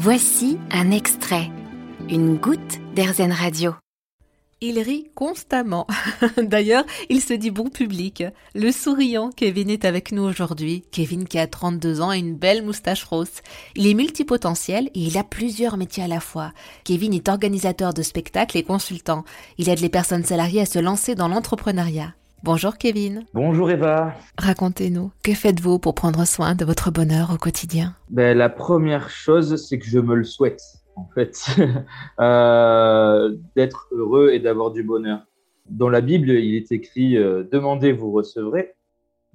Voici un extrait, une goutte d'Airzen Radio. Il rit constamment. D'ailleurs, il se dit bon public. Le souriant Kevin est avec nous aujourd'hui. Kevin qui a 32 ans et une belle moustache rose. Il est multipotentiel et il a plusieurs métiers à la fois. Kevin est organisateur de spectacles et consultant. Il aide les personnes salariées à se lancer dans l'entrepreneuriat. Bonjour Kevin. Bonjour Eva. Racontez-nous, que faites-vous pour prendre soin de votre bonheur au quotidien? Ben, La première chose, c'est que je me le souhaite en fait, euh, d'être heureux et d'avoir du bonheur. Dans la Bible, il est écrit euh, Demandez, vous recevrez.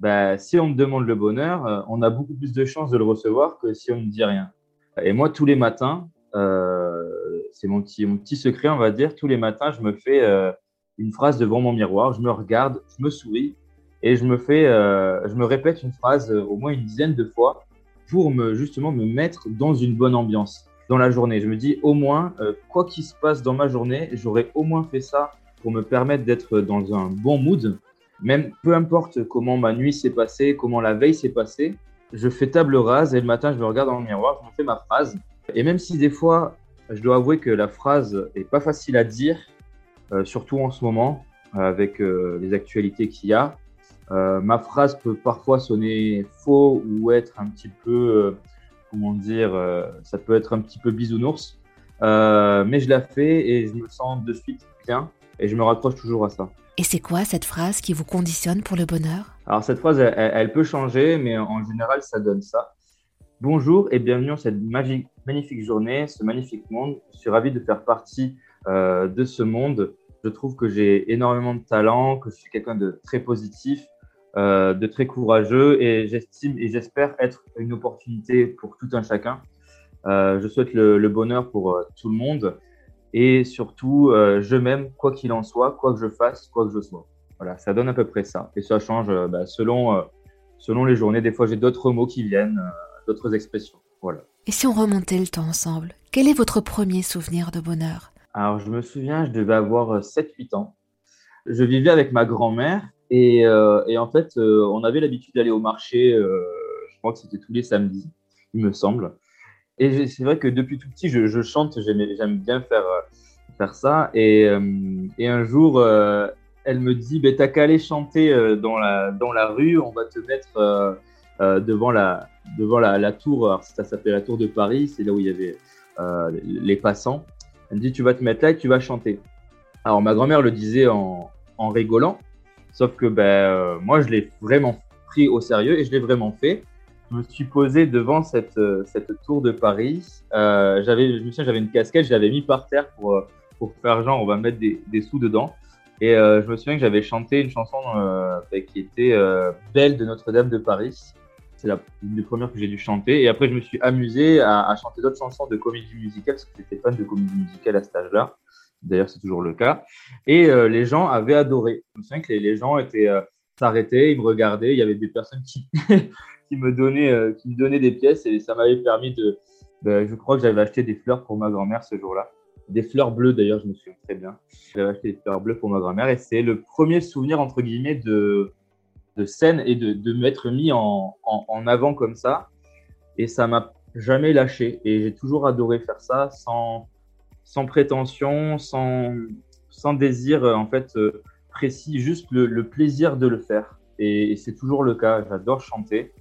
Ben, si on me demande le bonheur, euh, on a beaucoup plus de chances de le recevoir que si on ne dit rien. Et moi, tous les matins, c'est mon petit, mon petit secret, on va dire, tous les matins, je me fais une phrase devant mon miroir, je me regarde, je me souris et je me fais, je me répète une phrase au moins une dizaine de fois pour me justement me mettre dans une bonne ambiance dans la journée. Je me dis au moins, euh, quoi qu'il se passe dans ma journée, j'aurais au moins fait ça pour me permettre d'être dans un bon mood. Même peu importe comment ma nuit s'est passée, comment la veille s'est passée, je fais table rase et le matin, je me regarde dans le miroir, je me fais ma phrase. Et même si des fois, je dois avouer que la phrase est pas facile à dire, euh, surtout en ce moment, avec euh, les actualités qu'il y a, ma phrase peut parfois sonner faux ou être un petit peu comment dire, euh, ça peut être un petit peu bisounours, euh, mais je la fais et je me sens de suite bien et je me raccroche toujours à ça. Et c'est quoi cette phrase qui vous conditionne pour le bonheur? Alors cette phrase, elle, peut changer, mais en général, ça donne ça. Bonjour et bienvenue dans cette magique, magnifique journée, ce magnifique monde. Je suis ravi de faire partie euh, de ce monde. Je trouve que j'ai énormément de talent, que je suis quelqu'un de très positif euh, de très courageux et j'estime et j'espère être une opportunité pour tout un chacun. Euh, je souhaite le, bonheur pour tout le monde et surtout, je m'aime quoi qu'il en soit, quoi que je fasse, quoi que je sois. Voilà, ça donne à peu près ça. Et ça change bah, selon, selon les journées. Des fois, j'ai d'autres mots qui viennent, d'autres expressions. Voilà. Et si on remontait le temps ensemble, quel est votre premier souvenir de bonheur? Alors, je me souviens, je devais avoir 7-8 ans. Je vivais avec ma grand-mère et, euh, en fait, euh, on avait l'habitude d'aller au marché, euh, je crois que c'était tous les samedis, il me semble. Et c'est vrai que depuis tout petit, je, chante, j'aime bien faire, faire ça. Et, un jour, elle me dit bah, T'as qu'à aller chanter dans la, dans la rue, on va te mettre devant, la, devant la tour. Alors, ça s'appelait la tour de Paris, c'est là où il y avait les passants. Me dit Tu vas te mettre là et tu vas chanter. Alors, ma grand-mère le disait en, en rigolant. Sauf que ben, euh, moi, je l'ai vraiment pris au sérieux et je l'ai vraiment fait. Je me suis posé devant cette, euh, cette tour de Paris. Euh, j'avais, je me souviens, j'avais une casquette, je l'avais mis par terre pour, pour faire genre, on va mettre des, des sous dedans. Et je me souviens que j'avais chanté une chanson ben, qui était Belle de Notre-Dame de Paris. C'est une des premières que j'ai dû chanter. Et après, je me suis amusé à, chanter d'autres chansons de comédie musicale parce que j'étais fan de comédie musicale à cet âge-là. D'ailleurs, c'est toujours le cas. Et euh, les gens avaient adoré. Je me souviens que les, gens étaient euh, s'arrêtaient, ils me regardaient. Il y avait des personnes qui, qui, me donnaient, euh, qui me donnaient des pièces et ça m'avait permis de. Ben, je crois que j'avais acheté des fleurs pour ma grand-mère ce jour-là. Des fleurs bleues d'ailleurs, je me souviens très bien. J'avais acheté des fleurs bleues pour ma grand-mère et c'est le premier souvenir, entre guillemets, de, de scène et de, de m'être mis en, en, en avant comme ça. Et ça m'a jamais lâché et j'ai toujours adoré faire ça sans sans prétention, sans, sans désir euh, en fait euh, précis, juste le, plaisir de le faire. Et, c'est toujours le cas. J'adore chanter.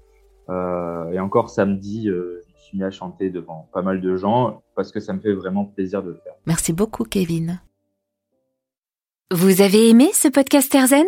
Euh, et encore samedi, je me suis mis à chanter devant pas mal de gens parce que ça me fait vraiment plaisir de le faire. Merci beaucoup, Kevin. Vous avez aimé ce podcast Erzen